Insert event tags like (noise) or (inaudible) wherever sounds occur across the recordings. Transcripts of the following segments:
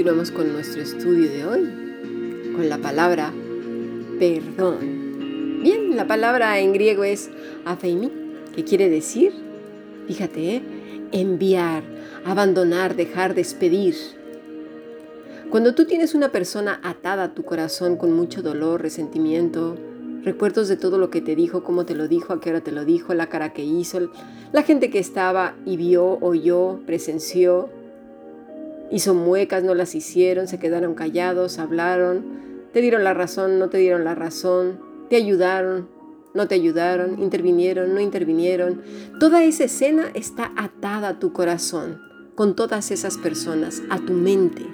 continuamos con nuestro estudio de hoy, con la palabra perdón. Bien, la palabra en griego es afeimi, que quiere decir, fíjate, ¿eh? enviar, abandonar, dejar, despedir. Cuando tú tienes una persona atada a tu corazón con mucho dolor, resentimiento, recuerdos de todo lo que te dijo, cómo te lo dijo, a qué hora te lo dijo, la cara que hizo, la gente que estaba y vio, oyó, presenció, hizo muecas, no las hicieron, se quedaron callados, hablaron, te dieron la razón, no te dieron la razón, te ayudaron, no te ayudaron, intervinieron, no intervinieron. Toda esa escena está atada a tu corazón, con todas esas personas, a tu mente.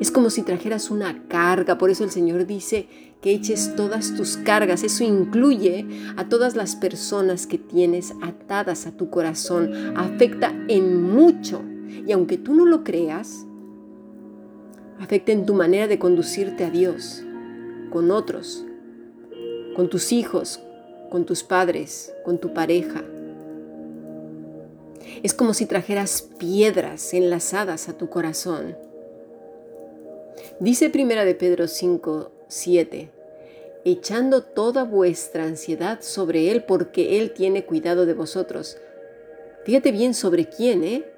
Es como si trajeras una carga, por eso el Señor dice que eches todas tus cargas. Eso incluye a todas las personas que tienes atadas a tu corazón. Afecta en mucho. Y aunque tú no lo creas, afecta en tu manera de conducirte a Dios, con otros, con tus hijos, con tus padres, con tu pareja. Es como si trajeras piedras enlazadas a tu corazón. Dice Primera de Pedro 5, 7, echando toda vuestra ansiedad sobre Él porque Él tiene cuidado de vosotros. Fíjate bien sobre quién, ¿eh?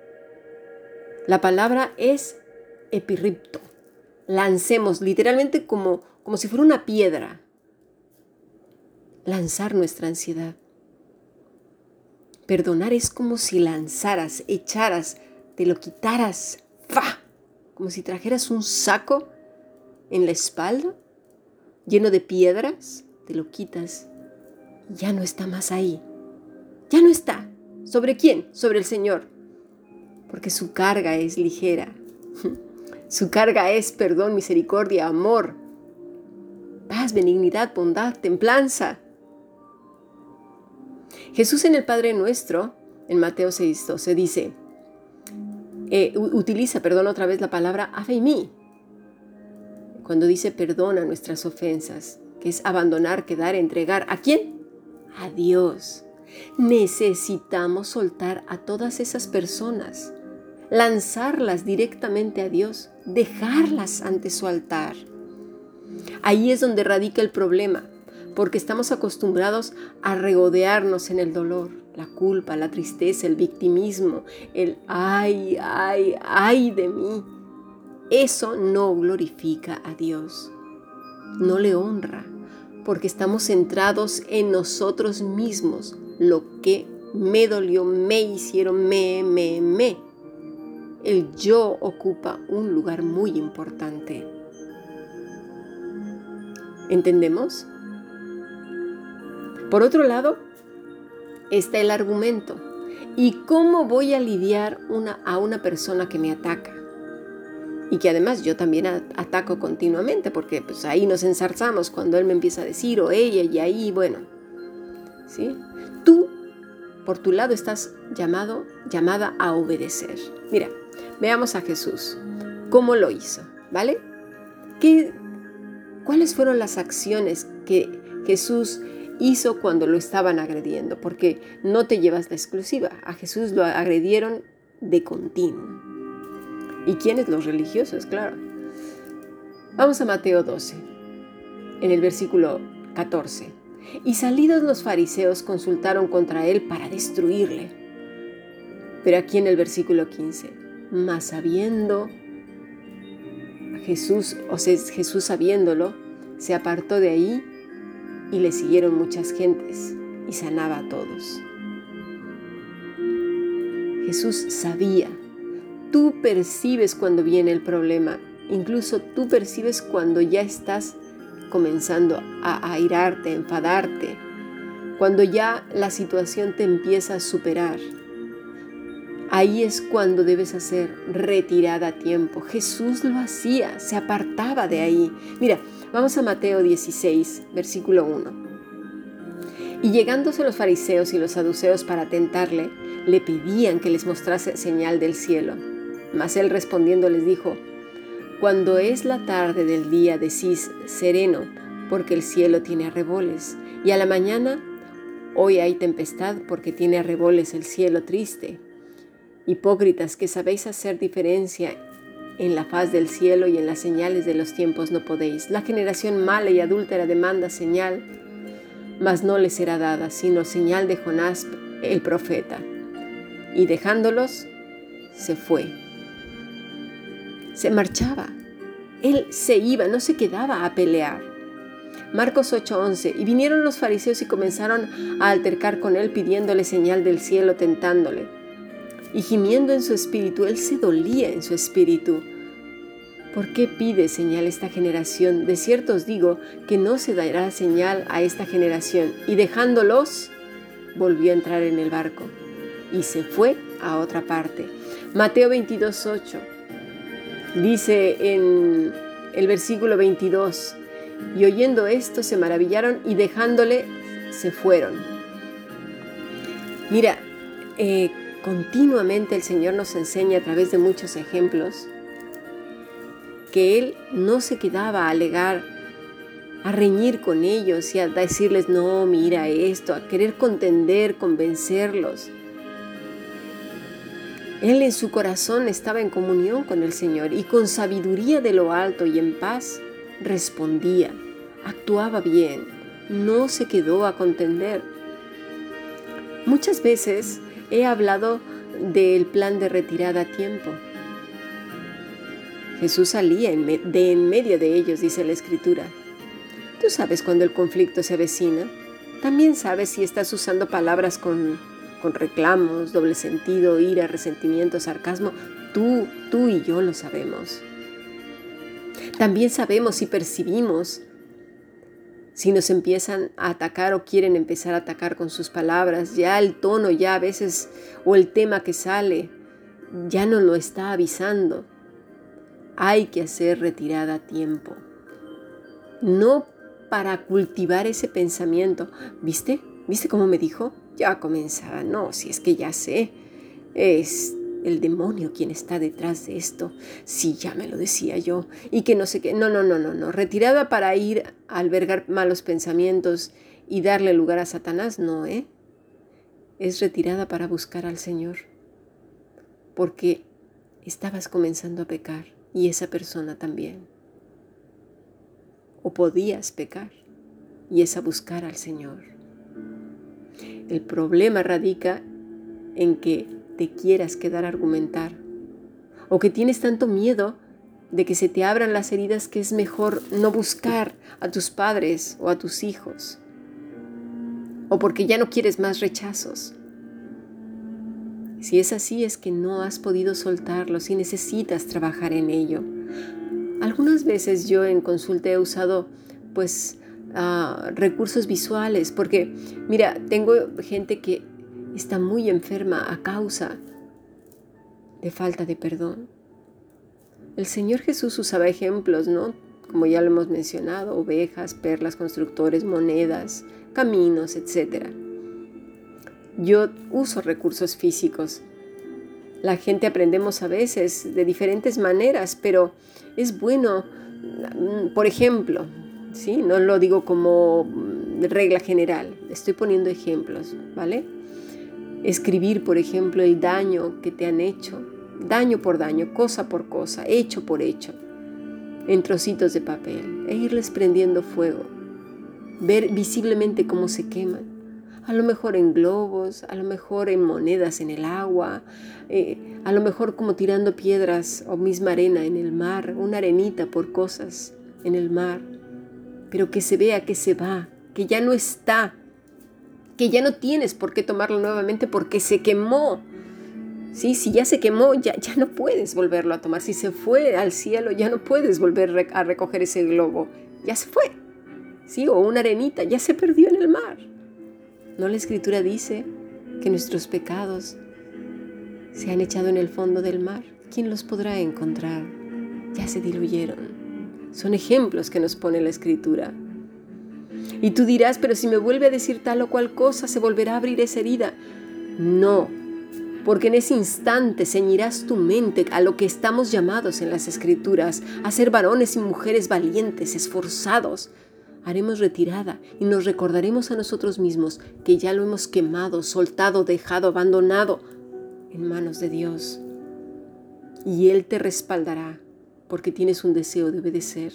La palabra es epirripto. Lancemos literalmente como, como si fuera una piedra. Lanzar nuestra ansiedad. Perdonar es como si lanzaras, echaras, te lo quitaras. ¡Fa! como si trajeras un saco en la espalda lleno de piedras, te lo quitas ya no está más ahí. Ya no está. ¿Sobre quién? Sobre el Señor. Porque su carga es ligera. (laughs) Su carga es perdón, misericordia, amor, paz, benignidad, bondad, templanza. Jesús en el Padre Nuestro, en Mateo 6:12, dice, eh, utiliza, perdón, otra vez la palabra mí cuando dice perdona nuestras ofensas, que es abandonar, quedar, entregar. ¿A quién? A Dios. Necesitamos soltar a todas esas personas, lanzarlas directamente a Dios, dejarlas ante su altar. Ahí es donde radica el problema, porque estamos acostumbrados a regodearnos en el dolor, la culpa, la tristeza, el victimismo, el ay, ay, ay de mí. Eso no glorifica a Dios, no le honra, porque estamos centrados en nosotros mismos, lo que me dolió, me hicieron, me, me, me. El yo ocupa un lugar muy importante. ¿Entendemos? Por otro lado, está el argumento. ¿Y cómo voy a lidiar a una persona que me ataca? Y que además yo también ataco continuamente, porque pues ahí nos ensarzamos cuando él me empieza a decir o ella y ahí, bueno, ¿sí? Tú, por tu lado, estás llamado, llamada a obedecer. Mira, veamos a Jesús. ¿Cómo lo hizo? ¿Vale? ¿Qué, ¿Cuáles fueron las acciones que Jesús hizo cuando lo estaban agrediendo, porque no te llevas la exclusiva. A Jesús lo agredieron de continuo. ¿Y quiénes? Los religiosos, claro. Vamos a Mateo 12, en el versículo 14. Y salidos los fariseos consultaron contra él para destruirle. Pero aquí en el versículo 15, más sabiendo Jesús, o sea, Jesús sabiéndolo, se apartó de ahí y le siguieron muchas gentes y sanaba a todos. Jesús sabía, tú percibes cuando viene el problema, incluso tú percibes cuando ya estás comenzando a airarte, a enfadarte, cuando ya la situación te empieza a superar. Ahí es cuando debes hacer retirada a tiempo. Jesús lo hacía, se apartaba de ahí. Mira, Vamos a Mateo 16, versículo 1. Y llegándose los fariseos y los saduceos para tentarle, le pedían que les mostrase señal del cielo. Mas él respondiendo les dijo, Cuando es la tarde del día decís sereno, porque el cielo tiene arreboles, y a la mañana hoy hay tempestad porque tiene arreboles el cielo triste. Hipócritas que sabéis hacer diferencia En la faz del cielo y en las señales de los tiempos no podéis. La generación mala y adúltera demanda señal, mas no le será dada, sino señal de Jonás el profeta. Y dejándolos, se fue. Se marchaba. Él se iba, no se quedaba a pelear. Marcos 8:11. Y vinieron los fariseos y comenzaron a altercar con él pidiéndole señal del cielo, tentándole. Y gimiendo en su espíritu, él se dolía en su espíritu. ¿Por qué pide señal esta generación? De cierto os digo que no se dará señal a esta generación. Y dejándolos, volvió a entrar en el barco y se fue a otra parte. Mateo 22:8 dice en el versículo 22, y oyendo esto se maravillaron y dejándole se fueron. Mira, eh, continuamente el Señor nos enseña a través de muchos ejemplos que Él no se quedaba a alegar, a reñir con ellos y a decirles, no, mira esto, a querer contender, convencerlos. Él en su corazón estaba en comunión con el Señor y con sabiduría de lo alto y en paz respondía, actuaba bien, no se quedó a contender. Muchas veces he hablado del plan de retirada a tiempo. Jesús salía de en medio de ellos, dice la Escritura. Tú sabes cuando el conflicto se avecina. También sabes si estás usando palabras con, con reclamos, doble sentido, ira, resentimiento, sarcasmo. Tú, tú y yo lo sabemos. También sabemos y percibimos si nos empiezan a atacar o quieren empezar a atacar con sus palabras, ya el tono ya a veces o el tema que sale ya no lo está avisando. Hay que hacer retirada a tiempo. No para cultivar ese pensamiento. ¿Viste? ¿Viste cómo me dijo? Ya comenzaba. No, si es que ya sé. Es el demonio quien está detrás de esto. Sí, ya me lo decía yo. Y que no sé qué. No, no, no, no, no. Retirada para ir a albergar malos pensamientos y darle lugar a Satanás, no, ¿eh? Es retirada para buscar al Señor. Porque estabas comenzando a pecar y esa persona también. O podías pecar y es a buscar al Señor. El problema radica en que te quieras quedar a argumentar o que tienes tanto miedo de que se te abran las heridas que es mejor no buscar a tus padres o a tus hijos o porque ya no quieres más rechazos. Si es así es que no has podido soltarlos y necesitas trabajar en ello. Algunas veces yo en consulta he usado pues ah, recursos visuales porque mira, tengo gente que está muy enferma a causa de falta de perdón. El Señor Jesús usaba ejemplos, ¿no? Como ya lo hemos mencionado, ovejas, perlas, constructores, monedas, caminos, etc. Yo uso recursos físicos. La gente aprendemos a veces de diferentes maneras, pero es bueno, mm, por ejemplo, ¿sí? no lo digo como regla general, estoy poniendo ejemplos, ¿vale? Escribir, por ejemplo, el daño que te han hecho, daño por daño, cosa por cosa, hecho por hecho, en trocitos de papel, e irles prendiendo fuego. Ver visiblemente cómo se queman. A lo mejor en globos, a lo mejor en monedas en el agua, eh, a lo mejor como tirando piedras o misma arena en el mar, una arenita por cosas en el mar, pero que se vea que se va, que ya no está, que ya no tienes por qué tomarlo nuevamente porque se quemó. ¿Sí? Si ya se quemó, ya, ya no puedes volverlo a tomar. Si se fue al cielo, ya no puedes volver a recoger ese globo. Ya se fue. ¿Sí? O una arenita, ya se perdió en el mar. ¿No la escritura dice que nuestros pecados se han echado en el fondo del mar? ¿Quién los podrá encontrar? Ya se diluyeron. Son ejemplos que nos pone la escritura. Y tú dirás, pero si me vuelve a decir tal o cual cosa, se volverá a abrir esa herida. No, porque en ese instante ceñirás tu mente a lo que estamos llamados en las escrituras, a ser varones y mujeres valientes, esforzados. Haremos retirada y nos recordaremos a nosotros mismos que ya lo hemos quemado, soltado, dejado, abandonado en manos de Dios. Y Él te respaldará porque tienes un deseo de obedecer.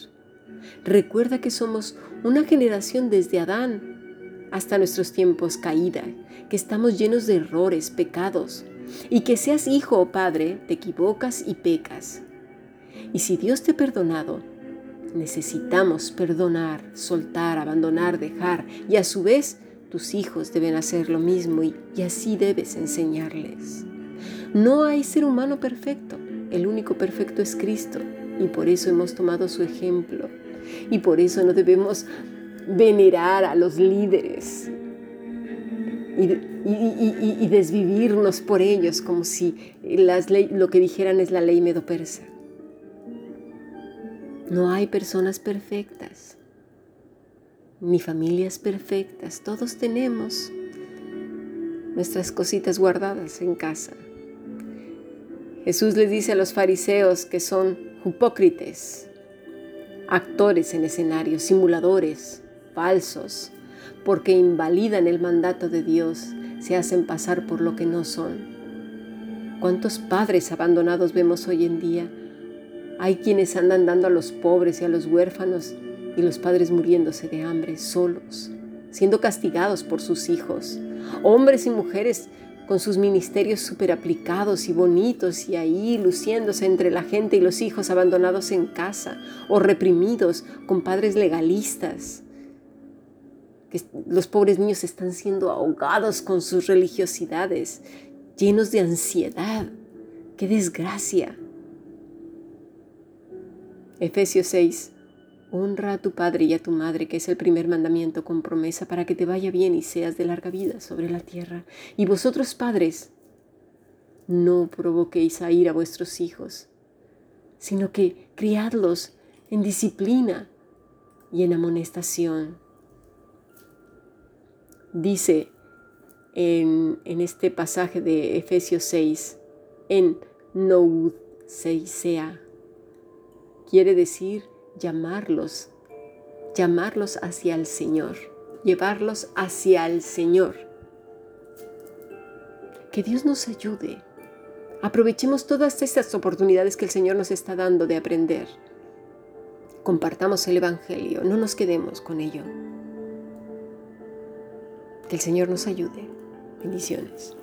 Recuerda que somos una generación desde Adán hasta nuestros tiempos caída, que estamos llenos de errores, pecados, y que seas hijo o padre, te equivocas y pecas. Y si Dios te ha perdonado, necesitamos perdonar, soltar, abandonar, dejar, y a su vez tus hijos deben hacer lo mismo y, y así debes enseñarles. No hay ser humano perfecto, el único perfecto es Cristo y por eso hemos tomado su ejemplo y por eso no debemos venerar a los líderes y, desvivirnos por ellos como si las lo que dijeran es la ley medo-persa. No hay personas perfectas, ni familias perfectas. Todos tenemos nuestras cositas guardadas en casa. Jesús les dice a los fariseos que son hipócritas, actores en escenarios, simuladores, falsos, porque invalidan el mandato de Dios, se hacen pasar por lo que no son. ¿Cuántos padres abandonados vemos hoy en día? Hay quienes andan dando a los pobres y a los huérfanos y los padres muriéndose de hambre solos, siendo castigados por sus hijos. Hombres y mujeres con sus ministerios super aplicados y bonitos y ahí luciéndose entre la gente y los hijos abandonados en casa o reprimidos con padres legalistas. Que los pobres niños están siendo ahogados con sus religiosidades, llenos de ansiedad. ¡Qué desgracia! Efesios 6 Honra a tu padre y a tu madre, que es el primer mandamiento con promesa para que te vaya bien y seas de larga vida sobre la tierra. Y vosotros, padres, no provoquéis a ir a vuestros hijos, sino que criadlos en disciplina y en amonestación. Dice en, este pasaje de Efesios 6, en Noud 6 sea, quiere decir llamarlos, llamarlos hacia el Señor, llevarlos hacia el Señor. Que Dios nos ayude. Aprovechemos todas estas oportunidades que el Señor nos está dando de aprender. Compartamos el Evangelio, no nos quedemos con ello. Que el Señor nos ayude. Bendiciones.